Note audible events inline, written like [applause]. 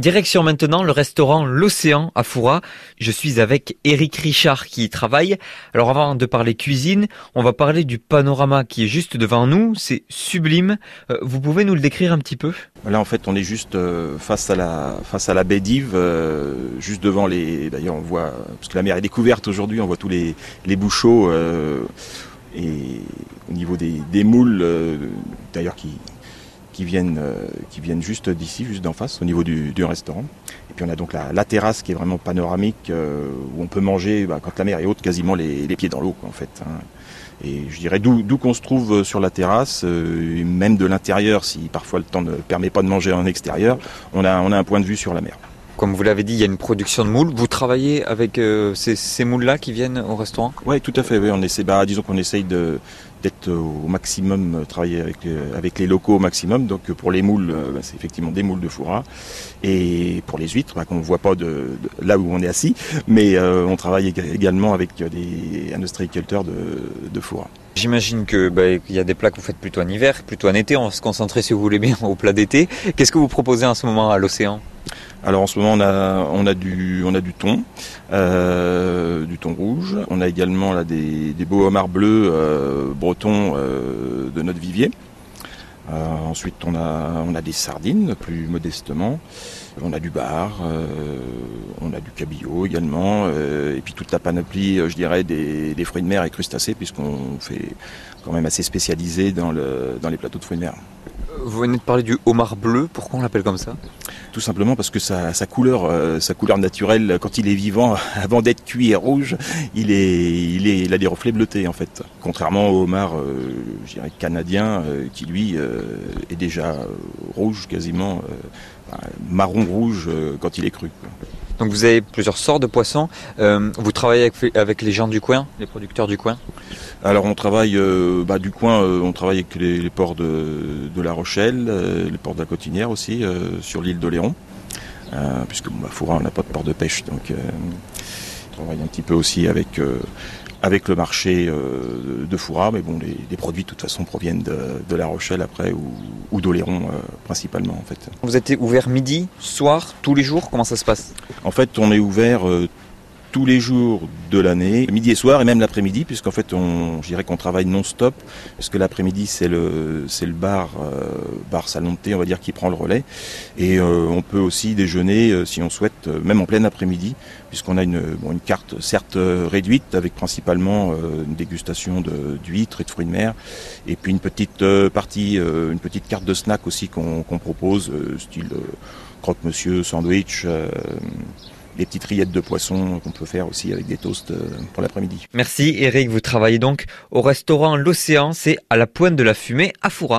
Direction maintenant le restaurant L'Océan à Foura. Je suis avec Eric Richard qui y travaille. Alors avant de parler cuisine, on va parler du panorama qui est juste devant nous. C'est sublime. Euh, vous pouvez nous le décrire un petit peu? Là en fait on est juste euh, face à la face baie d'Yves, euh, juste devant les. D'ailleurs on voit parce que la mer est découverte aujourd'hui, on voit tous les bouchots et au niveau des moules d'ailleurs qui qui viennent, euh, qui viennent juste d'ici, juste d'en face, au niveau du, restaurant. Et puis on a donc la, terrasse qui est vraiment panoramique, euh, où on peut manger, bah, quand la mer est haute, quasiment les, pieds dans l'eau, en fait. Hein. Et je dirais d'où qu'on se trouve sur la terrasse, euh, même de l'intérieur, si parfois le temps ne permet pas de manger en extérieur, on a, on a un point de vue sur la mer. Comme vous l'avez dit, il y a une production de moules. Vous travaillez avec ces, moules-là qui viennent au restaurant? Oui, tout à fait. On essaie, bah, disons qu'on essaye de, d'être au maximum, euh, travailler avec, euh, avec les locaux au maximum. Donc euh, pour les moules, bah, c'est effectivement des moules de fourra. Et pour les huîtres, bah, qu'on ne voit pas de, là où on est assis, mais on travaille également avec des, un ostréiculteur de, de fourra. J'imagine que bah, il y a des plats que vous faites plutôt en hiver, plutôt en été. On va se concentrer, si vous voulez bien, [laughs] au plat d'été. Qu'est-ce que vous proposez en ce moment à l'océan? Alors en ce moment on a du on thon, euh, du thon rouge. On a également des, beaux homards bleus euh, bretons euh, de notre vivier. ensuite on a des sardines plus modestement. On a du bar, on a du cabillaud également, et puis toute la panoplie, je dirais, des, fruits de mer et crustacés, puisqu'on fait quand même assez spécialisé dans, dans les plateaux de fruits de mer. Vous venez de parler du homard bleu, pourquoi on l'appelle comme ça? Tout simplement parce que sa, couleur, euh, sa couleur naturelle, quand il est vivant, [laughs] avant d'être cuit et rouge, il, est, il, a des reflets bleutés en fait. Contrairement au homard, euh, canadien, euh, qui lui est déjà rouge quasiment, marron rouge quand il est cru. Donc vous avez plusieurs sortes de poissons. vous travaillez avec les gens du coin, les producteurs du coin? Alors on travaille euh, bah, du coin, euh, on travaille avec les, ports de, La Rochelle, euh, les ports de la Cotinière aussi, sur l'île d'Oléron, puisque bon, bah, Foura on n'a pas de port de pêche, donc on travaille un petit peu aussi avec avec le marché de Foura, mais bon, les, produits de toute façon proviennent de, La Rochelle après ou, ou d'Oléron principalement en fait. Vous êtes ouvert midi, soir, tous les jours Comment ça se passe? En fait, on est ouvert tous les jours de l'année, midi et soir et même l'après-midi, puisqu'en fait on, je dirais qu'on travaille non-stop, puisque l'après-midi c'est le c'est le bar euh, bar salon de thé, on va dire qui prend le relais, et euh, on peut aussi déjeuner euh, si on souhaite, même en plein après-midi, puisqu'on a une une carte certes réduite avec principalement une dégustation de d'huîtres et de fruits de mer, et puis une petite partie, une petite carte de snack aussi qu'on propose, style croque-monsieur, sandwich des petites rillettes de poisson qu'on peut faire aussi avec des toasts euh, pour l'après-midi. Merci Eric, vous travaillez donc au restaurant L'Océan, c'est à la pointe de la fumée à Foura.